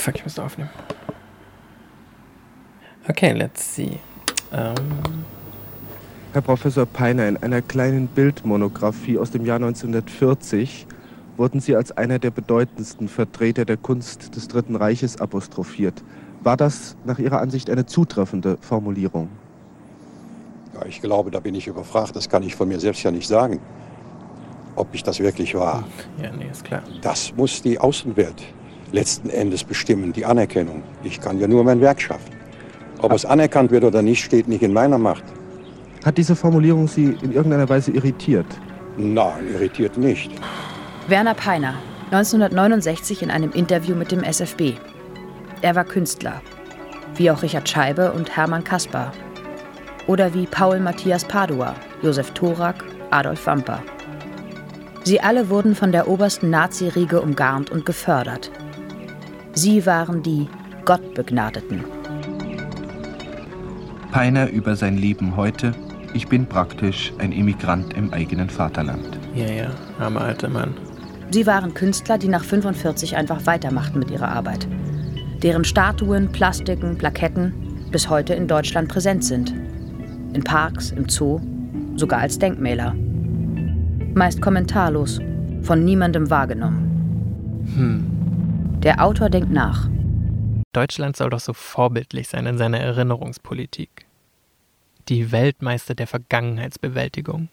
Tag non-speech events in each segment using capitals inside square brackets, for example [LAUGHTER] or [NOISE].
fuck, ich muss aufnehmen. Okay, let's see. Um. Herr Professor Peiner, in einer kleinen Bildmonographie aus dem Jahr 1940 wurden Sie als einer der bedeutendsten Vertreter der Kunst des Dritten Reiches apostrophiert. War das nach Ihrer Ansicht eine zutreffende Formulierung? Ja, ich glaube, da bin ich überfragt. Das kann ich von mir selbst ja nicht sagen, ob ich das wirklich war. Ja, nee, ist klar. Das muss die Außenwelt letzten Endes bestimmen, die Anerkennung. Ich kann ja nur mein Werk schaffen. Ob es anerkannt wird oder nicht, steht nicht in meiner Macht. Hat diese Formulierung Sie in irgendeiner Weise irritiert? Nein, irritiert nicht. Werner Peiner, 1969 in einem Interview mit dem SFB. Er war Künstler, wie auch Richard Scheibe und Hermann Kaspar. Oder wie Paul Matthias Padua, Josef Thorak, Adolf Wamper. Sie alle wurden von der obersten Nazi-Riege umgarnt und gefördert. Sie waren die Gottbegnadeten. Peiner über sein Leben heute. Ich bin praktisch ein Emigrant im eigenen Vaterland. Ja, ja, armer alter Mann. Sie waren Künstler, die nach 45 einfach weitermachten mit ihrer Arbeit. Deren Statuen, Plastiken, Plaketten bis heute in Deutschland präsent sind. In Parks, im Zoo, sogar als Denkmäler. Meist kommentarlos, von niemandem wahrgenommen. Hm. Der Autor denkt nach. Deutschland soll doch so vorbildlich sein in seiner Erinnerungspolitik. Die Weltmeister der Vergangenheitsbewältigung.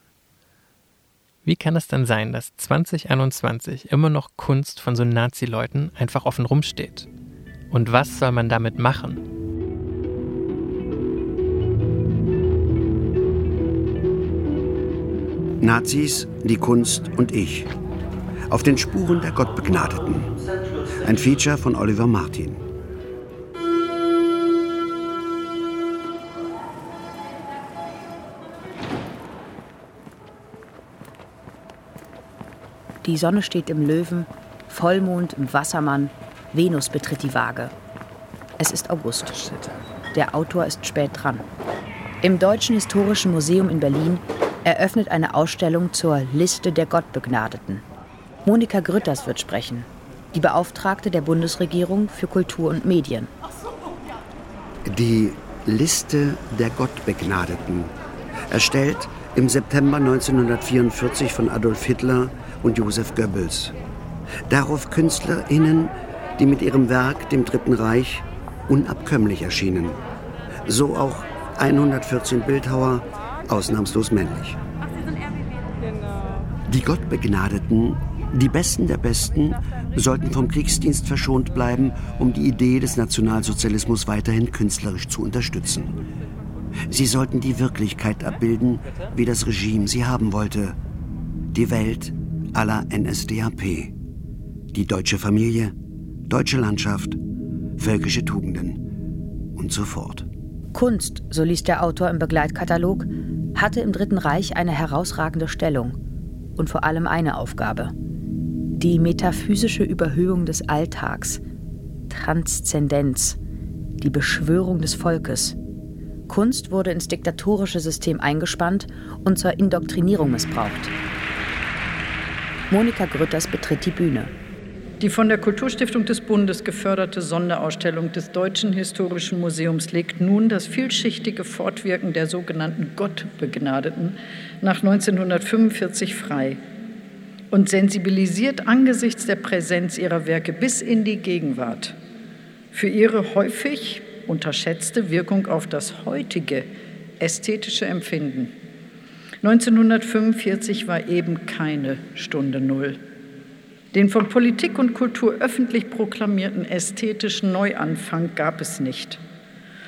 Wie kann es denn sein, dass 2021 immer noch Kunst von so Nazi-Leuten einfach offen rumsteht? Und was soll man damit machen? Nazis, die Kunst und ich. Auf den Spuren der Gottbegnadeten. Ein Feature von Oliver Martin. Die Sonne steht im Löwen, Vollmond im Wassermann, Venus betritt die Waage. Es ist August. Der Autor ist spät dran. Im Deutschen Historischen Museum in Berlin eröffnet eine Ausstellung zur Liste der Gottbegnadeten. Monika Grütters wird sprechen, die Beauftragte der Bundesregierung für Kultur und Medien. Die Liste der Gottbegnadeten, erstellt im September 1944 von Adolf Hitler und Josef Goebbels. Darauf KünstlerInnen, die mit ihrem Werk dem Dritten Reich unabkömmlich erschienen. So auch 114 Bildhauer, ausnahmslos männlich. Die Gottbegnadeten, die Besten der Besten, sollten vom Kriegsdienst verschont bleiben, um die Idee des Nationalsozialismus weiterhin künstlerisch zu unterstützen. Sie sollten die Wirklichkeit abbilden, wie das Regime sie haben wollte. Die Welt aller NSDAP. Die deutsche Familie, deutsche Landschaft, völkische Tugenden und so fort. Kunst, so liest der Autor im Begleitkatalog, hatte im Dritten Reich eine herausragende Stellung und vor allem eine Aufgabe. Die metaphysische Überhöhung des Alltags, Transzendenz, die Beschwörung des Volkes. Kunst wurde ins diktatorische System eingespannt und zur Indoktrinierung missbraucht. Monika Grütters betritt die Bühne. Die von der Kulturstiftung des Bundes geförderte Sonderausstellung des Deutschen Historischen Museums legt nun das vielschichtige Fortwirken der sogenannten Gottbegnadeten nach 1945 frei und sensibilisiert angesichts der Präsenz ihrer Werke bis in die Gegenwart für ihre häufig unterschätzte Wirkung auf das heutige ästhetische Empfinden. 1945 war eben keine Stunde Null. Den von Politik und Kultur öffentlich proklamierten ästhetischen Neuanfang gab es nicht.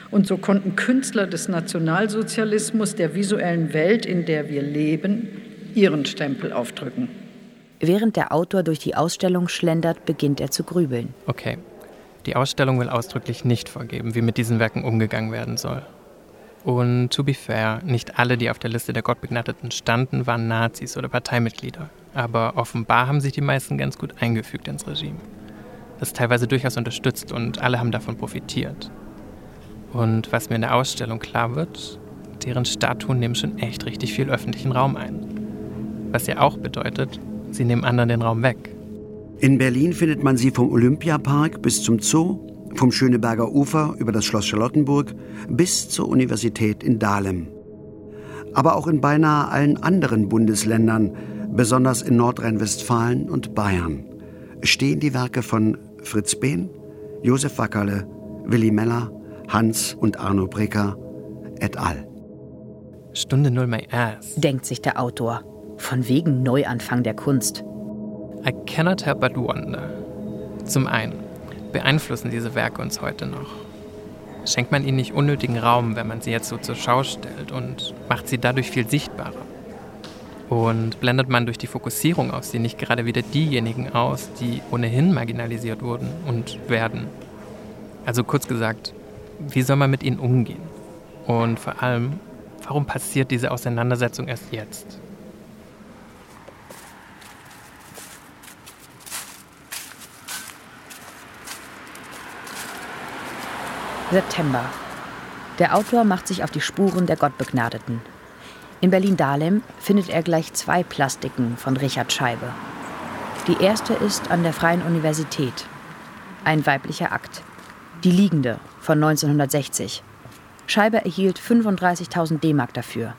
Und so konnten Künstler des Nationalsozialismus der visuellen Welt, in der wir leben, ihren Stempel aufdrücken. Während der Autor durch die Ausstellung schlendert, beginnt er zu grübeln. Okay. Die Ausstellung will ausdrücklich nicht vorgeben, wie mit diesen Werken umgegangen werden soll. Und to be fair, nicht alle, die auf der Liste der Gottbegnadeten standen, waren Nazis oder Parteimitglieder. Aber offenbar haben sich die meisten ganz gut eingefügt ins Regime. Das teilweise durchaus unterstützt und alle haben davon profitiert. Und was mir in der Ausstellung klar wird, deren Statuen nehmen schon echt richtig viel öffentlichen Raum ein. Was ja auch bedeutet, sie nehmen anderen den Raum weg. In Berlin findet man sie vom Olympiapark bis zum Zoo, vom Schöneberger Ufer über das Schloss Charlottenburg bis zur Universität in Dahlem. Aber auch in beinahe allen anderen Bundesländern, besonders in Nordrhein-Westfalen und Bayern, stehen die Werke von Fritz Behn, Josef Wackerle, Willi Meller, Hans und Arno Breker et al. Stunde null my ass. Denkt sich der Autor. Von wegen Neuanfang der Kunst. I cannot help but wonder. Zum einen, beeinflussen diese Werke uns heute noch? Schenkt man ihnen nicht unnötigen Raum, wenn man sie jetzt so zur Schau stellt und macht sie dadurch viel sichtbarer? Und blendet man durch die Fokussierung auf sie nicht gerade wieder diejenigen aus, die ohnehin marginalisiert wurden und werden? Also kurz gesagt, wie soll man mit ihnen umgehen? Und vor allem, warum passiert diese Auseinandersetzung erst jetzt? September. Der Autor macht sich auf die Spuren der Gottbegnadeten. In Berlin-Dahlem findet er gleich zwei Plastiken von Richard Scheibe. Die erste ist an der Freien Universität. Ein weiblicher Akt. Die Liegende von 1960. Scheibe erhielt 35.000 D-Mark dafür.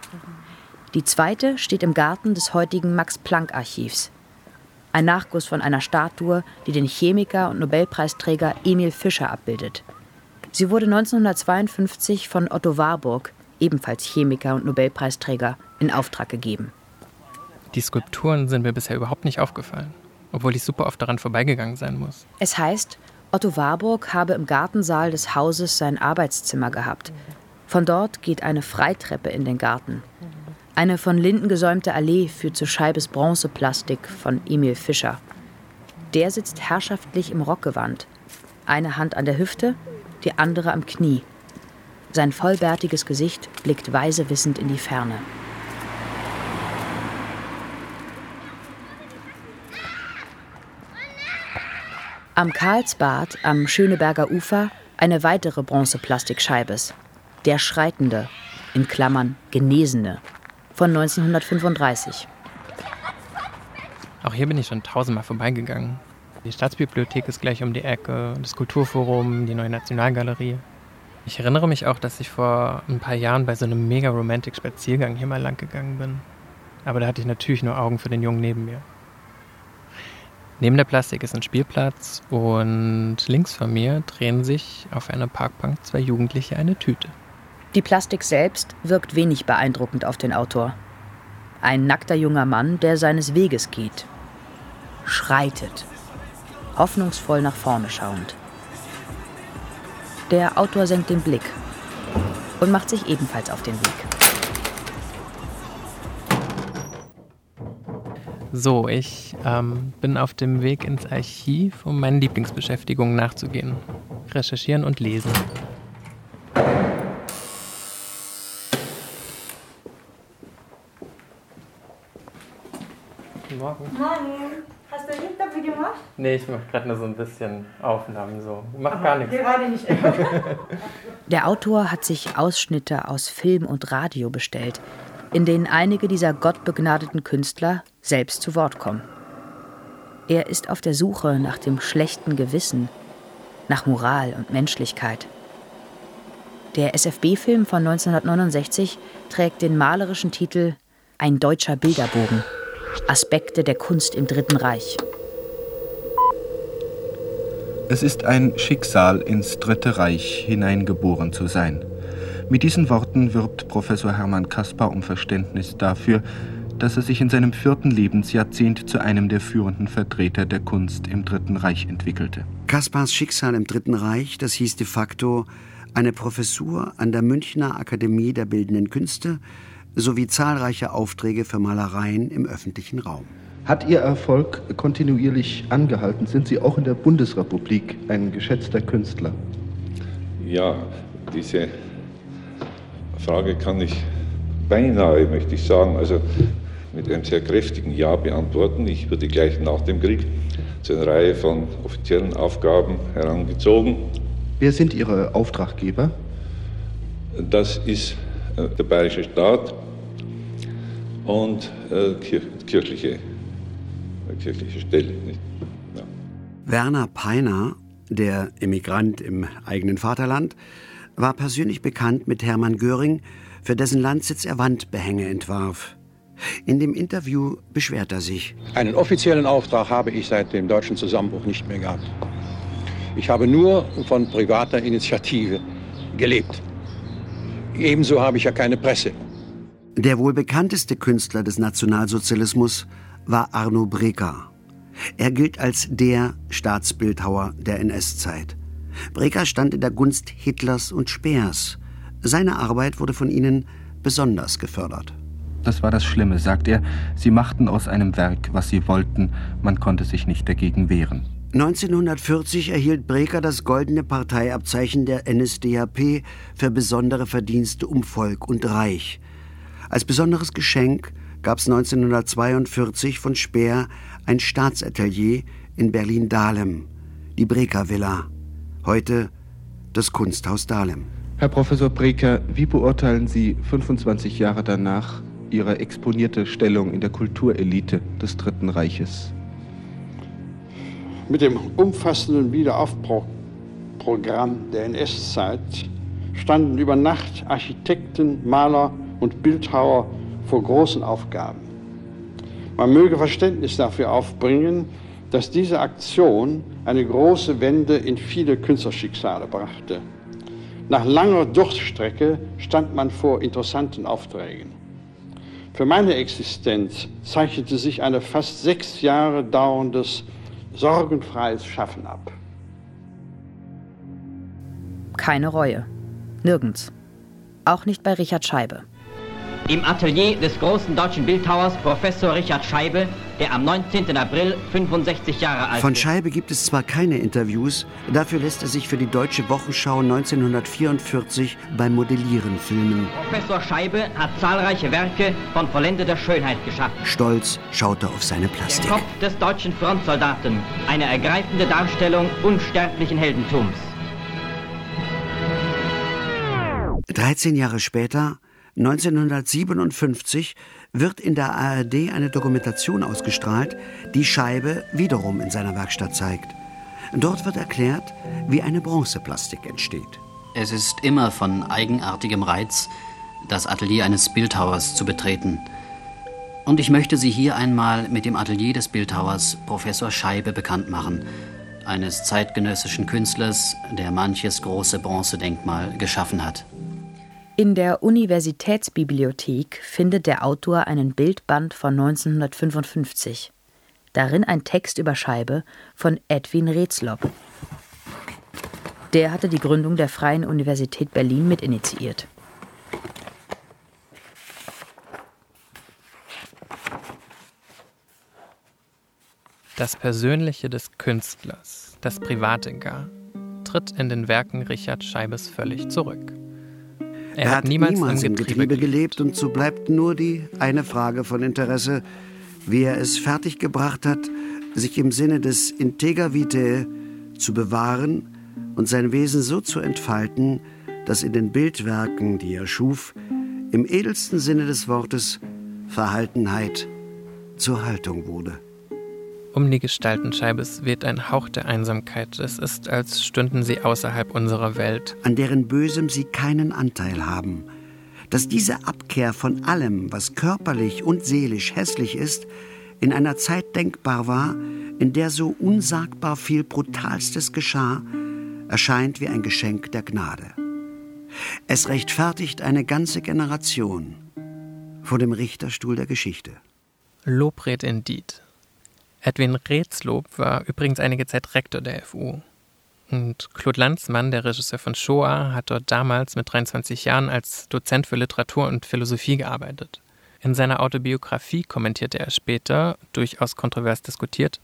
Die zweite steht im Garten des heutigen Max-Planck-Archivs. Ein Nachguss von einer Statue, die den Chemiker und Nobelpreisträger Emil Fischer abbildet. Sie wurde 1952 von Otto Warburg, ebenfalls Chemiker und Nobelpreisträger, in Auftrag gegeben. Die Skulpturen sind mir bisher überhaupt nicht aufgefallen, obwohl ich super oft daran vorbeigegangen sein muss. Es heißt, Otto Warburg habe im Gartensaal des Hauses sein Arbeitszimmer gehabt. Von dort geht eine Freitreppe in den Garten. Eine von Linden gesäumte Allee führt zu Scheibes Bronzeplastik von Emil Fischer. Der sitzt herrschaftlich im Rockgewand. Eine Hand an der Hüfte, die andere am Knie. Sein vollbärtiges Gesicht blickt weise wissend in die Ferne. Am Karlsbad am Schöneberger Ufer eine weitere Bronzeplastikscheibes. Der Schreitende, in Klammern Genesene, von 1935. Auch hier bin ich schon tausendmal vorbeigegangen. Die Staatsbibliothek ist gleich um die Ecke, das Kulturforum, die neue Nationalgalerie. Ich erinnere mich auch, dass ich vor ein paar Jahren bei so einem mega romantic Spaziergang hier mal lang gegangen bin. Aber da hatte ich natürlich nur Augen für den Jungen neben mir. Neben der Plastik ist ein Spielplatz und links von mir drehen sich auf einer Parkbank zwei Jugendliche eine Tüte. Die Plastik selbst wirkt wenig beeindruckend auf den Autor. Ein nackter junger Mann, der seines Weges geht. Schreitet hoffnungsvoll nach vorne schauend. Der Autor senkt den Blick und macht sich ebenfalls auf den Weg. So, ich ähm, bin auf dem Weg ins Archiv, um meinen Lieblingsbeschäftigungen nachzugehen. Recherchieren und lesen. Guten Morgen. Morgen. Hast du nicht dafür gemacht? Nee, ich mache gerade nur so ein bisschen Aufnahmen so. Mach gar nichts. Gerade nicht. [LAUGHS] Der Autor hat sich Ausschnitte aus Film und Radio bestellt, in denen einige dieser gottbegnadeten Künstler selbst zu Wort kommen. Er ist auf der Suche nach dem schlechten Gewissen, nach Moral und Menschlichkeit. Der SFB-Film von 1969 trägt den malerischen Titel Ein deutscher Bilderbogen. Aspekte der Kunst im Dritten Reich. Es ist ein Schicksal, ins Dritte Reich hineingeboren zu sein. Mit diesen Worten wirbt Professor Hermann Kaspar um Verständnis dafür, dass er sich in seinem vierten Lebensjahrzehnt zu einem der führenden Vertreter der Kunst im Dritten Reich entwickelte. Kaspars Schicksal im Dritten Reich, das hieß de facto eine Professur an der Münchner Akademie der Bildenden Künste sowie zahlreiche Aufträge für Malereien im öffentlichen Raum. Hat Ihr Erfolg kontinuierlich angehalten? Sind Sie auch in der Bundesrepublik ein geschätzter Künstler? Ja, diese Frage kann ich beinahe, möchte ich sagen, also mit einem sehr kräftigen Ja beantworten. Ich wurde gleich nach dem Krieg zu einer Reihe von offiziellen Aufgaben herangezogen. Wer sind Ihre Auftraggeber? Das ist äh, der bayerische Staat und äh, kirchliche, kirchliche Stellen. Nicht? Ja. Werner Peiner, der Emigrant im eigenen Vaterland, war persönlich bekannt mit Hermann Göring, für dessen Landsitz er Wandbehänge entwarf. In dem Interview beschwert er sich. Einen offiziellen Auftrag habe ich seit dem deutschen Zusammenbruch nicht mehr gehabt. Ich habe nur von privater Initiative gelebt. Ebenso habe ich ja keine Presse. Der wohl bekannteste Künstler des Nationalsozialismus war Arno Breker. Er gilt als der Staatsbildhauer der NS-Zeit. Breker stand in der Gunst Hitlers und Speers. Seine Arbeit wurde von ihnen besonders gefördert. Das war das Schlimme, sagt er. Sie machten aus einem Werk, was sie wollten. Man konnte sich nicht dagegen wehren. 1940 erhielt Breker das goldene Parteiabzeichen der NSDAP für besondere Verdienste um Volk und Reich. Als besonderes Geschenk gab es 1942 von Speer ein Staatsatelier in Berlin-Dahlem, die Breker Villa, heute das Kunsthaus Dahlem. Herr Professor Breker, wie beurteilen Sie 25 Jahre danach Ihre exponierte Stellung in der Kulturelite des Dritten Reiches? Mit dem umfassenden Wiederaufbauprogramm der NS-Zeit standen über Nacht Architekten, Maler und Bildhauer vor großen Aufgaben. Man möge Verständnis dafür aufbringen, dass diese Aktion eine große Wende in viele Künstlerschicksale brachte. Nach langer Durststrecke stand man vor interessanten Aufträgen. Für meine Existenz zeichnete sich ein fast sechs Jahre dauerndes sorgenfreies Schaffen ab. Keine Reue. Nirgends. Auch nicht bei Richard Scheibe. Im Atelier des großen deutschen Bildhauers Professor Richard Scheibe, der am 19. April 65 Jahre alt ist. Von Scheibe gibt es zwar keine Interviews, dafür lässt er sich für die Deutsche Wochenschau 1944 beim Modellieren filmen. Professor Scheibe hat zahlreiche Werke von vollendeter Schönheit geschaffen. Stolz schaut er auf seine Plastik. Der Kopf des deutschen Frontsoldaten, eine ergreifende Darstellung unsterblichen Heldentums. 13 Jahre später 1957 wird in der ARD eine Dokumentation ausgestrahlt, die Scheibe wiederum in seiner Werkstatt zeigt. Dort wird erklärt, wie eine Bronzeplastik entsteht. Es ist immer von eigenartigem Reiz, das Atelier eines Bildhauers zu betreten. Und ich möchte Sie hier einmal mit dem Atelier des Bildhauers Professor Scheibe bekannt machen, eines zeitgenössischen Künstlers, der manches große Bronzedenkmal geschaffen hat. In der Universitätsbibliothek findet der Autor einen Bildband von 1955. Darin ein Text über Scheibe von Edwin Retzlob. Der hatte die Gründung der Freien Universität Berlin mitinitiiert. Das Persönliche des Künstlers, das Private gar, tritt in den Werken Richard Scheibes völlig zurück. Er, er hat niemals, niemals im Getriebe, Getriebe gelebt und so bleibt nur die eine Frage von Interesse, wie er es fertiggebracht hat, sich im Sinne des Integer Vitae zu bewahren und sein Wesen so zu entfalten, dass in den Bildwerken, die er schuf, im edelsten Sinne des Wortes Verhaltenheit zur Haltung wurde. Um die Gestaltenscheibes weht ein Hauch der Einsamkeit. Es ist, als stünden sie außerhalb unserer Welt. An deren Bösem sie keinen Anteil haben. Dass diese Abkehr von allem, was körperlich und seelisch hässlich ist, in einer Zeit denkbar war, in der so unsagbar viel Brutalstes geschah, erscheint wie ein Geschenk der Gnade. Es rechtfertigt eine ganze Generation vor dem Richterstuhl der Geschichte. Lobred indeed. Edwin Retzlob war übrigens einige Zeit Rektor der FU. Und Claude Lanzmann, der Regisseur von Shoah, hat dort damals mit 23 Jahren als Dozent für Literatur und Philosophie gearbeitet. In seiner Autobiografie kommentierte er später, durchaus kontrovers diskutiert,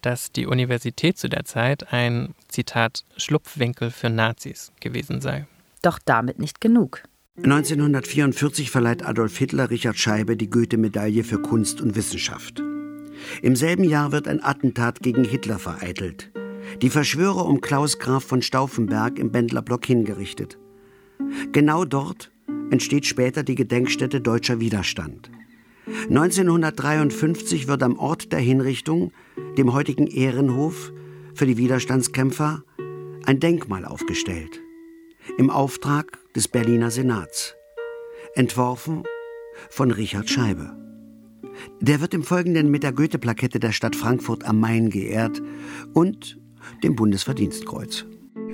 dass die Universität zu der Zeit ein, Zitat, Schlupfwinkel für Nazis gewesen sei. Doch damit nicht genug. 1944 verleiht Adolf Hitler Richard Scheibe die Goethe-Medaille für Kunst und Wissenschaft. Im selben Jahr wird ein Attentat gegen Hitler vereitelt. Die Verschwörer um Klaus Graf von Stauffenberg im Bendlerblock hingerichtet. Genau dort entsteht später die Gedenkstätte Deutscher Widerstand. 1953 wird am Ort der Hinrichtung, dem heutigen Ehrenhof, für die Widerstandskämpfer ein Denkmal aufgestellt. Im Auftrag des Berliner Senats. Entworfen von Richard Scheibe. Der wird im Folgenden mit der Goethe-Plakette der Stadt Frankfurt am Main geehrt und dem Bundesverdienstkreuz.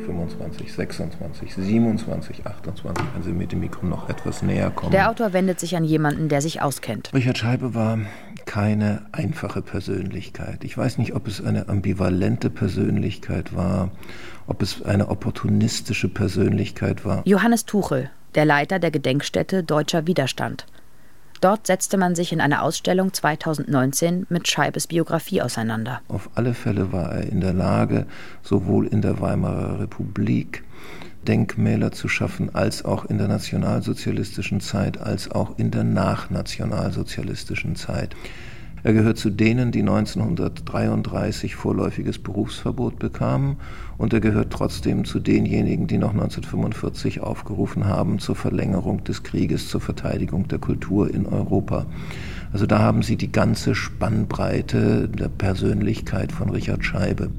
25, 26, 27, 28, wenn Sie mit dem Mikro noch etwas näher kommen. Der Autor wendet sich an jemanden, der sich auskennt. Richard Scheibe war keine einfache Persönlichkeit. Ich weiß nicht, ob es eine ambivalente Persönlichkeit war, ob es eine opportunistische Persönlichkeit war. Johannes Tuchel, der Leiter der Gedenkstätte Deutscher Widerstand. Dort setzte man sich in einer Ausstellung 2019 mit Scheibes Biografie auseinander. Auf alle Fälle war er in der Lage, sowohl in der Weimarer Republik Denkmäler zu schaffen, als auch in der nationalsozialistischen Zeit, als auch in der nachnationalsozialistischen Zeit. Er gehört zu denen, die 1933 vorläufiges Berufsverbot bekamen und er gehört trotzdem zu denjenigen, die noch 1945 aufgerufen haben zur Verlängerung des Krieges, zur Verteidigung der Kultur in Europa. Also da haben Sie die ganze Spannbreite der Persönlichkeit von Richard Scheibe.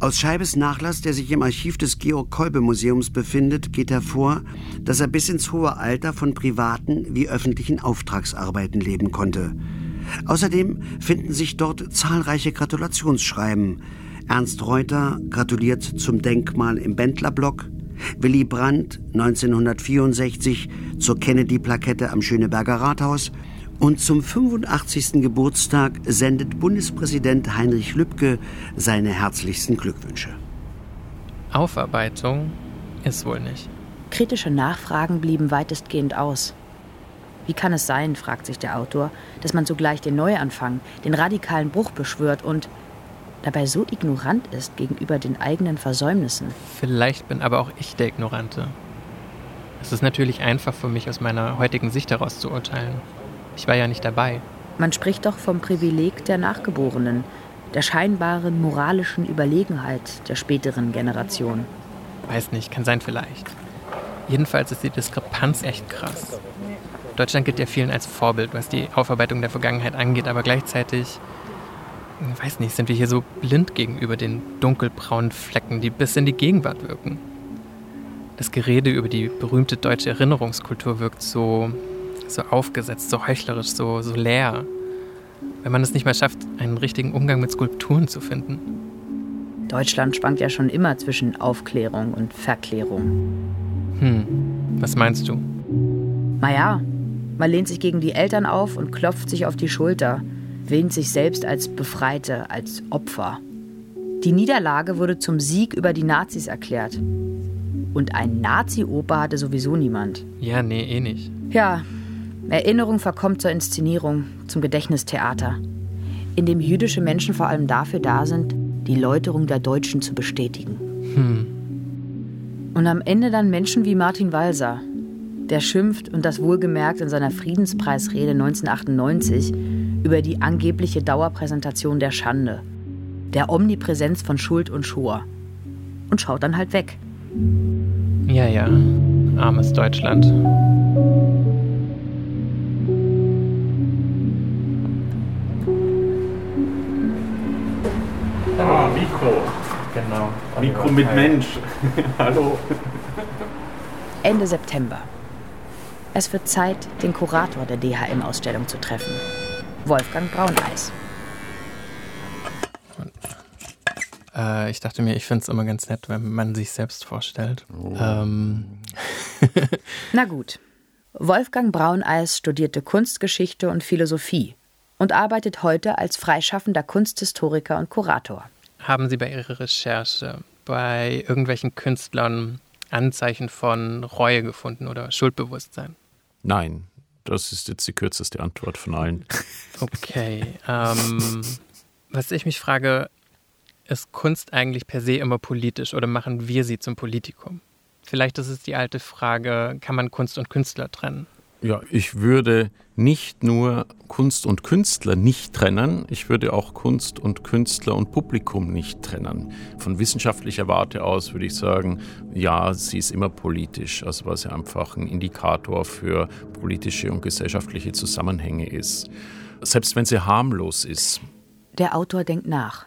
Aus Scheibes Nachlass, der sich im Archiv des Georg-Kolbe-Museums befindet, geht hervor, dass er bis ins hohe Alter von privaten wie öffentlichen Auftragsarbeiten leben konnte. Außerdem finden sich dort zahlreiche Gratulationsschreiben. Ernst Reuter gratuliert zum Denkmal im Bendlerblock. Willy Brandt 1964 zur Kennedy-Plakette am Schöneberger Rathaus. Und zum 85. Geburtstag sendet Bundespräsident Heinrich Lübke seine herzlichsten Glückwünsche. Aufarbeitung ist wohl nicht. Kritische Nachfragen blieben weitestgehend aus. Wie kann es sein, fragt sich der Autor, dass man sogleich den Neuanfang, den radikalen Bruch beschwört und dabei so ignorant ist gegenüber den eigenen Versäumnissen? Vielleicht bin aber auch ich der Ignorante. Es ist natürlich einfach für mich, aus meiner heutigen Sicht heraus zu urteilen. Ich war ja nicht dabei. Man spricht doch vom Privileg der Nachgeborenen, der scheinbaren moralischen Überlegenheit der späteren Generation. Weiß nicht, kann sein vielleicht. Jedenfalls ist die Diskrepanz echt krass. Deutschland gilt ja vielen als Vorbild, was die Aufarbeitung der Vergangenheit angeht, aber gleichzeitig, ich weiß nicht, sind wir hier so blind gegenüber den dunkelbraunen Flecken, die bis in die Gegenwart wirken. Das Gerede über die berühmte deutsche Erinnerungskultur wirkt so, so aufgesetzt, so heuchlerisch, so, so leer. Wenn man es nicht mehr schafft, einen richtigen Umgang mit Skulpturen zu finden. Deutschland schwankt ja schon immer zwischen Aufklärung und Verklärung. Hm, was meinst du? Naja, man lehnt sich gegen die Eltern auf und klopft sich auf die Schulter, wähnt sich selbst als Befreite, als Opfer. Die Niederlage wurde zum Sieg über die Nazis erklärt. Und ein Nazi-Oper hatte sowieso niemand. Ja, nee, eh nicht. Ja, Erinnerung verkommt zur Inszenierung, zum Gedächtnistheater, in dem jüdische Menschen vor allem dafür da sind, die Läuterung der Deutschen zu bestätigen. Hm. Und am Ende dann Menschen wie Martin Walser, der schimpft und das wohlgemerkt in seiner Friedenspreisrede 1998 über die angebliche Dauerpräsentation der Schande, der Omnipräsenz von Schuld und Schor. Und schaut dann halt weg. Ja, ja, armes Deutschland. Ah, Mikro. Genau. Mikro mit Mensch. [LAUGHS] Hallo. Ende September. Es wird Zeit, den Kurator der DHM-Ausstellung zu treffen. Wolfgang Brauneis. Äh, ich dachte mir, ich finde es immer ganz nett, wenn man sich selbst vorstellt. Oh. Ähm. [LAUGHS] Na gut. Wolfgang Brauneis studierte Kunstgeschichte und Philosophie und arbeitet heute als freischaffender Kunsthistoriker und Kurator. Haben Sie bei Ihrer Recherche bei irgendwelchen Künstlern Anzeichen von Reue gefunden oder Schuldbewusstsein? Nein, das ist jetzt die kürzeste Antwort von allen. Okay. Ähm, was ich mich frage, ist Kunst eigentlich per se immer politisch oder machen wir sie zum Politikum? Vielleicht ist es die alte Frage, kann man Kunst und Künstler trennen? Ja, ich würde nicht nur Kunst und Künstler nicht trennen, ich würde auch Kunst und Künstler und Publikum nicht trennen. Von wissenschaftlicher Warte aus würde ich sagen, ja, sie ist immer politisch, also weil sie einfach ein Indikator für politische und gesellschaftliche Zusammenhänge ist. Selbst wenn sie harmlos ist. Der Autor denkt nach.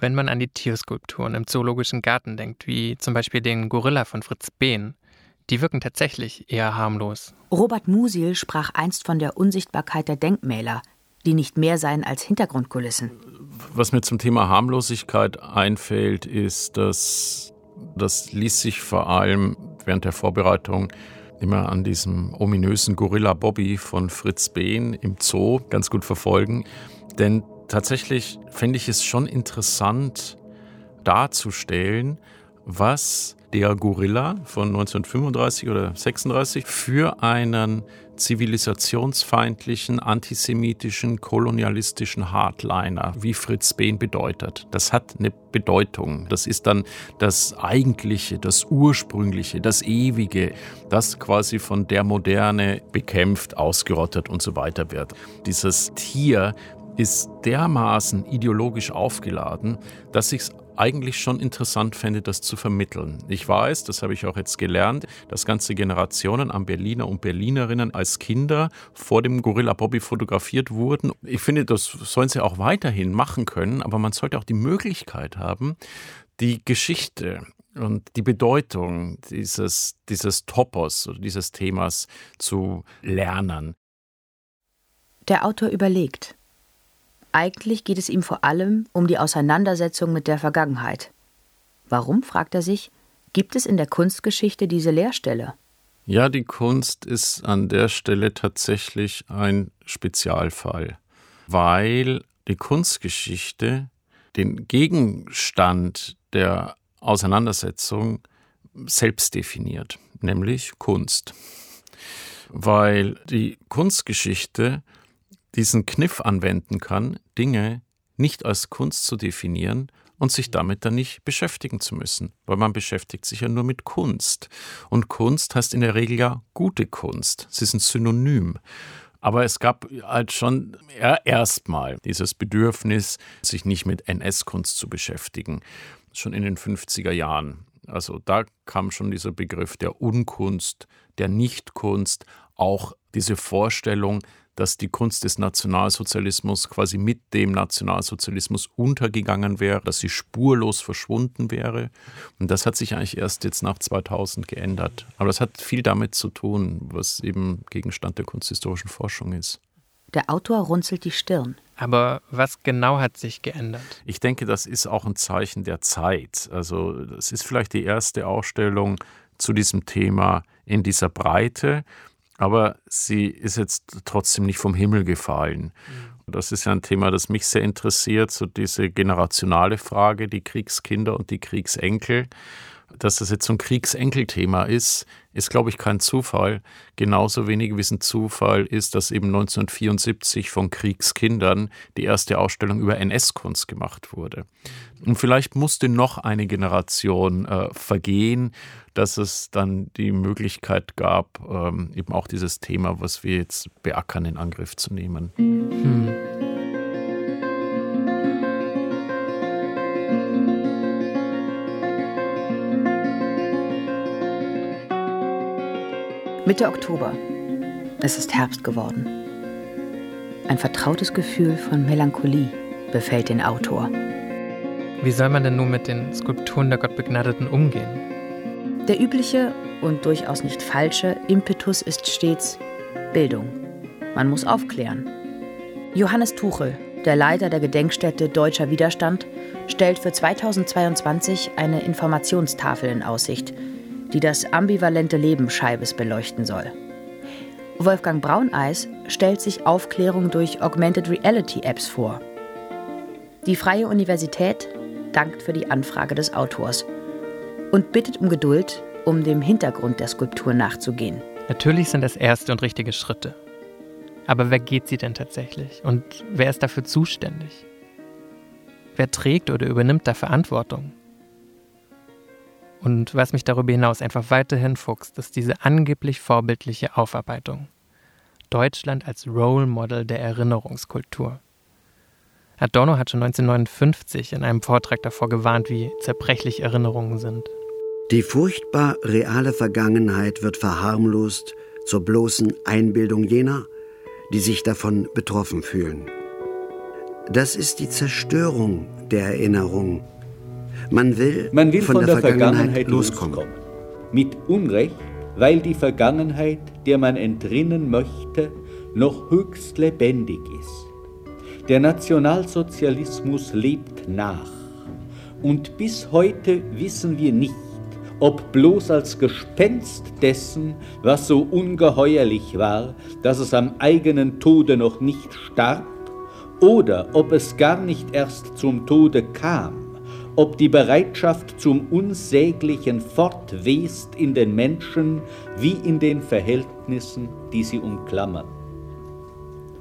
Wenn man an die Tierskulpturen im Zoologischen Garten denkt, wie zum Beispiel den Gorilla von Fritz Behn, die wirken tatsächlich eher harmlos. Robert Musil sprach einst von der Unsichtbarkeit der Denkmäler, die nicht mehr seien als Hintergrundkulissen. Was mir zum Thema Harmlosigkeit einfällt, ist, dass das ließ sich vor allem während der Vorbereitung immer an diesem ominösen Gorilla Bobby von Fritz Behn im Zoo ganz gut verfolgen. Denn tatsächlich fände ich es schon interessant darzustellen, was der Gorilla von 1935 oder 36 für einen zivilisationsfeindlichen, antisemitischen, kolonialistischen Hardliner wie Fritz Behn bedeutet. Das hat eine Bedeutung. Das ist dann das Eigentliche, das Ursprüngliche, das Ewige, das quasi von der Moderne bekämpft, ausgerottet und so weiter wird. Dieses Tier ist dermaßen ideologisch aufgeladen, dass ich es eigentlich schon interessant fände, das zu vermitteln. Ich weiß, das habe ich auch jetzt gelernt, dass ganze Generationen an Berliner und Berlinerinnen als Kinder vor dem Gorilla Bobby fotografiert wurden. Ich finde, das sollen sie auch weiterhin machen können, aber man sollte auch die Möglichkeit haben, die Geschichte und die Bedeutung dieses, dieses Topos oder dieses Themas zu lernen. Der Autor überlegt. Eigentlich geht es ihm vor allem um die Auseinandersetzung mit der Vergangenheit. Warum, fragt er sich, gibt es in der Kunstgeschichte diese Leerstelle? Ja, die Kunst ist an der Stelle tatsächlich ein Spezialfall, weil die Kunstgeschichte den Gegenstand der Auseinandersetzung selbst definiert, nämlich Kunst. Weil die Kunstgeschichte diesen Kniff anwenden kann, Dinge nicht als Kunst zu definieren und sich damit dann nicht beschäftigen zu müssen, weil man beschäftigt sich ja nur mit Kunst. Und Kunst heißt in der Regel ja gute Kunst. Sie ein Synonym. Aber es gab halt schon erstmal dieses Bedürfnis, sich nicht mit NS-Kunst zu beschäftigen, schon in den 50er Jahren. Also da kam schon dieser Begriff der Unkunst, der Nichtkunst, auch diese Vorstellung, dass die Kunst des Nationalsozialismus quasi mit dem Nationalsozialismus untergegangen wäre, dass sie spurlos verschwunden wäre. Und das hat sich eigentlich erst jetzt nach 2000 geändert. Aber das hat viel damit zu tun, was eben Gegenstand der kunsthistorischen Forschung ist. Der Autor runzelt die Stirn. Aber was genau hat sich geändert? Ich denke, das ist auch ein Zeichen der Zeit. Also, das ist vielleicht die erste Ausstellung zu diesem Thema in dieser Breite aber sie ist jetzt trotzdem nicht vom Himmel gefallen. Mhm. Das ist ja ein Thema, das mich sehr interessiert, so diese generationale Frage, die Kriegskinder und die Kriegsenkel dass das jetzt so ein Kriegsenkelthema ist, ist, glaube ich, kein Zufall. Genauso wenig wie es ein Zufall ist, dass eben 1974 von Kriegskindern die erste Ausstellung über NS-Kunst gemacht wurde. Und vielleicht musste noch eine Generation äh, vergehen, dass es dann die Möglichkeit gab, ähm, eben auch dieses Thema, was wir jetzt beackern, in Angriff zu nehmen. Hm. Mitte Oktober. Es ist Herbst geworden. Ein vertrautes Gefühl von Melancholie befällt den Autor. Wie soll man denn nun mit den Skulpturen der Gottbegnadeten umgehen? Der übliche und durchaus nicht falsche Impetus ist stets Bildung. Man muss aufklären. Johannes Tuchel, der Leiter der Gedenkstätte Deutscher Widerstand, stellt für 2022 eine Informationstafel in Aussicht, die das ambivalente Leben Scheibes beleuchten soll. Wolfgang Brauneis stellt sich Aufklärung durch Augmented Reality Apps vor. Die Freie Universität dankt für die Anfrage des Autors und bittet um Geduld, um dem Hintergrund der Skulptur nachzugehen. Natürlich sind das erste und richtige Schritte. Aber wer geht sie denn tatsächlich? Und wer ist dafür zuständig? Wer trägt oder übernimmt da Verantwortung? Und was mich darüber hinaus einfach weiterhin fuchst, ist diese angeblich vorbildliche Aufarbeitung. Deutschland als Role Model der Erinnerungskultur. Adorno hat schon 1959 in einem Vortrag davor gewarnt, wie zerbrechlich Erinnerungen sind. Die furchtbar reale Vergangenheit wird verharmlost zur bloßen Einbildung jener, die sich davon betroffen fühlen. Das ist die Zerstörung der Erinnerung. Man will, Man will von, von der, der, Vergangenheit, Vergangenheit loskommen. loskommen. Mit Unrecht, weil die Vergangenheit, der man entrinnen möchte, noch höchst lebendig ist. Der Nationalsozialismus lebt nach. Und bis heute wissen wir nicht, ob bloß als Gespenst dessen, was so ungeheuerlich war, dass es am eigenen Tode noch nicht starb, oder ob es gar nicht erst zum Tode kam, ob die Bereitschaft zum Unsäglichen fortwest in den Menschen wie in den Verhältnissen, die sie umklammern.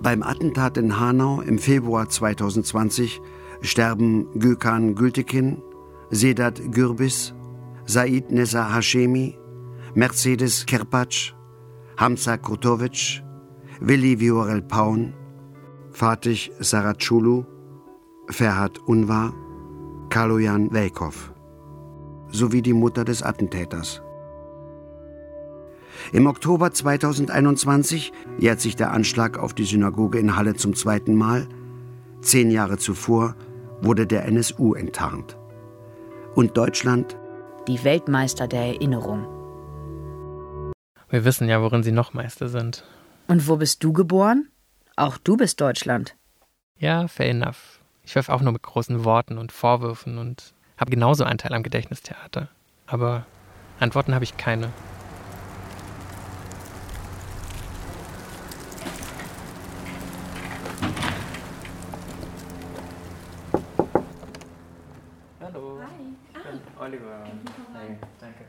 Beim Attentat in Hanau im Februar 2020 sterben Gökhan Gültekin, Sedat Gürbis, Said Nessa Hashemi, Mercedes Kerpac, Hamza Kurtovic, Willi Viorel Paun, Fatih Saraculu, Ferhat Unvar, Kaloyan Welkow sowie die Mutter des Attentäters. Im Oktober 2021 jährt sich der Anschlag auf die Synagoge in Halle zum zweiten Mal. Zehn Jahre zuvor wurde der NSU enttarnt. Und Deutschland? Die Weltmeister der Erinnerung. Wir wissen ja, worin sie noch Meister sind. Und wo bist du geboren? Auch du bist Deutschland. Ja, fair enough. Ich werfe auch nur mit großen Worten und Vorwürfen und habe genauso einen Teil am Gedächtnistheater. Aber Antworten habe ich keine. Hallo. Hi. Ah. Oliver. Hey, danke.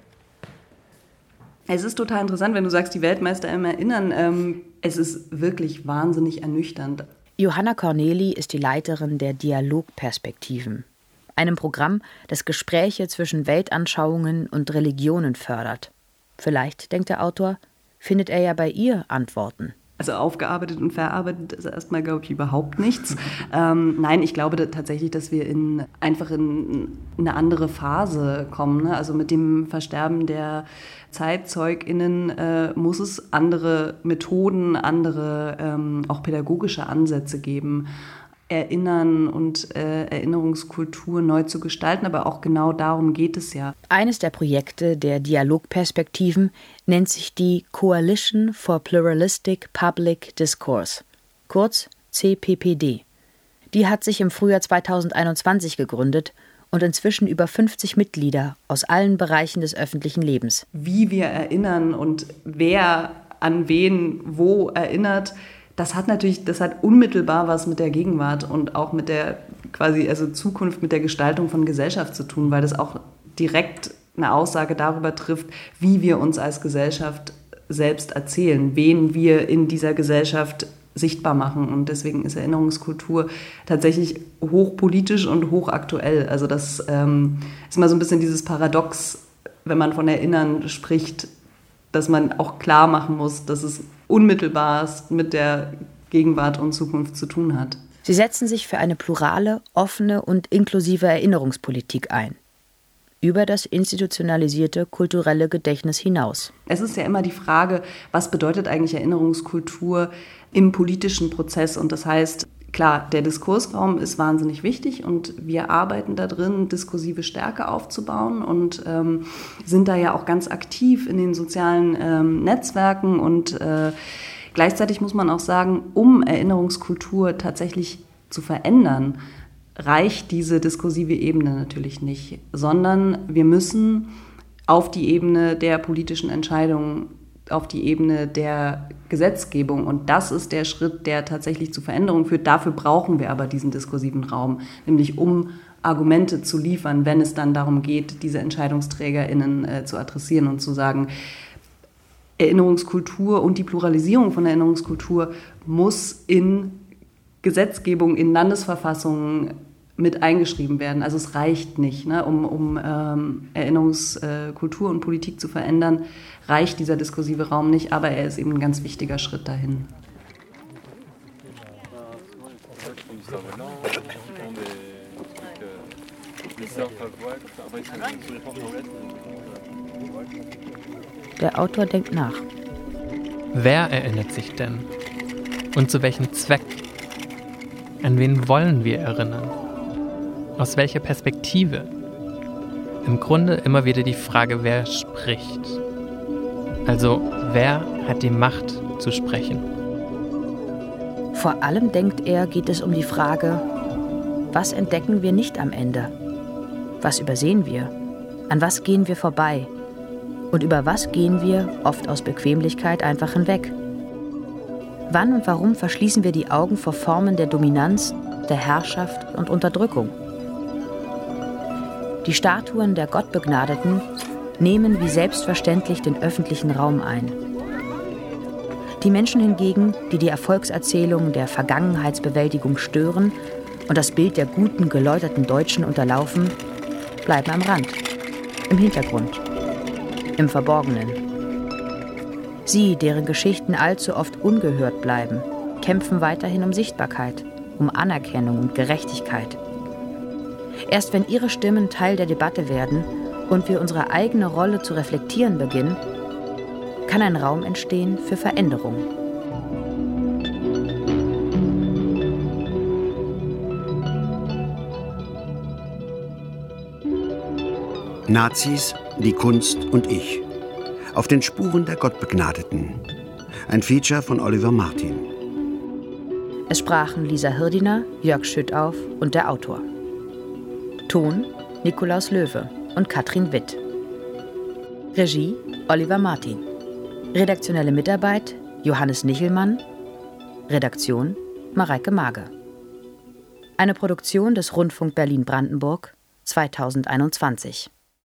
Es ist total interessant, wenn du sagst, die Weltmeister immer erinnern. Ähm, es ist wirklich wahnsinnig ernüchternd. Johanna Corneli ist die Leiterin der Dialogperspektiven, einem Programm, das Gespräche zwischen Weltanschauungen und Religionen fördert. Vielleicht, denkt der Autor, findet er ja bei ihr Antworten. Also aufgearbeitet und verarbeitet ist erstmal, glaube ich, überhaupt nichts. [LAUGHS] Ähm, nein, ich glaube tatsächlich, dass wir in, einfach in eine andere Phase kommen. Ne? Also mit dem Versterben der ZeitzeugInnen äh, muss es andere Methoden, andere ähm, auch pädagogische Ansätze geben. Erinnern und äh, Erinnerungskultur neu zu gestalten, aber auch genau darum geht es ja. Eines der Projekte der Dialogperspektiven nennt sich die Coalition for Pluralistic Public Discourse, kurz CPPD. Die hat sich im Frühjahr 2021 gegründet und inzwischen über 50 Mitglieder aus allen Bereichen des öffentlichen Lebens. Wie wir erinnern und wer an wen wo erinnert, das hat natürlich, das hat unmittelbar was mit der Gegenwart und auch mit der quasi, also Zukunft, mit der Gestaltung von Gesellschaft zu tun, weil das auch direkt eine Aussage darüber trifft, wie wir uns als Gesellschaft selbst erzählen, wen wir in dieser Gesellschaft sichtbar machen. Und deswegen ist Erinnerungskultur tatsächlich hochpolitisch und hochaktuell. Also das ähm, ist immer so ein bisschen dieses Paradox, wenn man von Erinnern spricht, dass man auch klar machen muss, dass es unmittelbar mit der Gegenwart und Zukunft zu tun hat. Sie setzen sich für eine plurale, offene und inklusive Erinnerungspolitik ein über das institutionalisierte kulturelle Gedächtnis hinaus. Es ist ja immer die Frage, was bedeutet eigentlich Erinnerungskultur im politischen Prozess? Und das heißt, klar, der Diskursraum ist wahnsinnig wichtig und wir arbeiten da drin, diskursive Stärke aufzubauen und ähm, sind da ja auch ganz aktiv in den sozialen ähm, Netzwerken und äh, gleichzeitig muss man auch sagen, um Erinnerungskultur tatsächlich zu verändern, reicht diese diskursive Ebene natürlich nicht, sondern wir müssen auf die Ebene der politischen Entscheidungen, auf die Ebene der Gesetzgebung. Und das ist der Schritt, der tatsächlich zu Veränderungen führt. Dafür brauchen wir aber diesen diskursiven Raum, nämlich um Argumente zu liefern, wenn es dann darum geht, diese EntscheidungsträgerInnen äh, zu adressieren und zu sagen, Erinnerungskultur und die Pluralisierung von Erinnerungskultur muss in Gesetzgebung in Landesverfassungen mit eingeschrieben werden. Also es reicht nicht, ne, um, um ähm, Erinnerungskultur und Politik zu verändern, reicht dieser diskursive Raum nicht, aber er ist eben ein ganz wichtiger Schritt dahin. Der Autor denkt nach. Wer erinnert sich denn? Und zu welchem Zweck? An wen wollen wir erinnern? Aus welcher Perspektive? Im Grunde immer wieder die Frage, wer spricht. Also wer hat die Macht zu sprechen? Vor allem denkt er, geht es um die Frage, was entdecken wir nicht am Ende? Was übersehen wir? An was gehen wir vorbei? Und über was gehen wir, oft aus Bequemlichkeit, einfach hinweg? Wann und warum verschließen wir die Augen vor Formen der Dominanz, der Herrschaft und Unterdrückung? Die Statuen der Gottbegnadeten nehmen wie selbstverständlich den öffentlichen Raum ein. Die Menschen hingegen, die die Erfolgserzählung der Vergangenheitsbewältigung stören und das Bild der guten, geläuterten Deutschen unterlaufen, bleiben am Rand, im Hintergrund, im Verborgenen. Sie, deren Geschichten allzu oft ungehört bleiben, kämpfen weiterhin um Sichtbarkeit, um Anerkennung und Gerechtigkeit. Erst wenn ihre Stimmen Teil der Debatte werden und wir unsere eigene Rolle zu reflektieren beginnen, kann ein Raum entstehen für Veränderung. Nazis, die Kunst und ich. Auf den Spuren der Gottbegnadeten. Ein Feature von Oliver Martin. Es sprachen Lisa Hirdiner, Jörg Schüttauf und der Autor. Ton Nikolaus Löwe und Katrin Witt. Regie Oliver Martin. Redaktionelle Mitarbeit Johannes Nichelmann. Redaktion Mareike Mage. Eine Produktion des Rundfunk Berlin-Brandenburg 2021.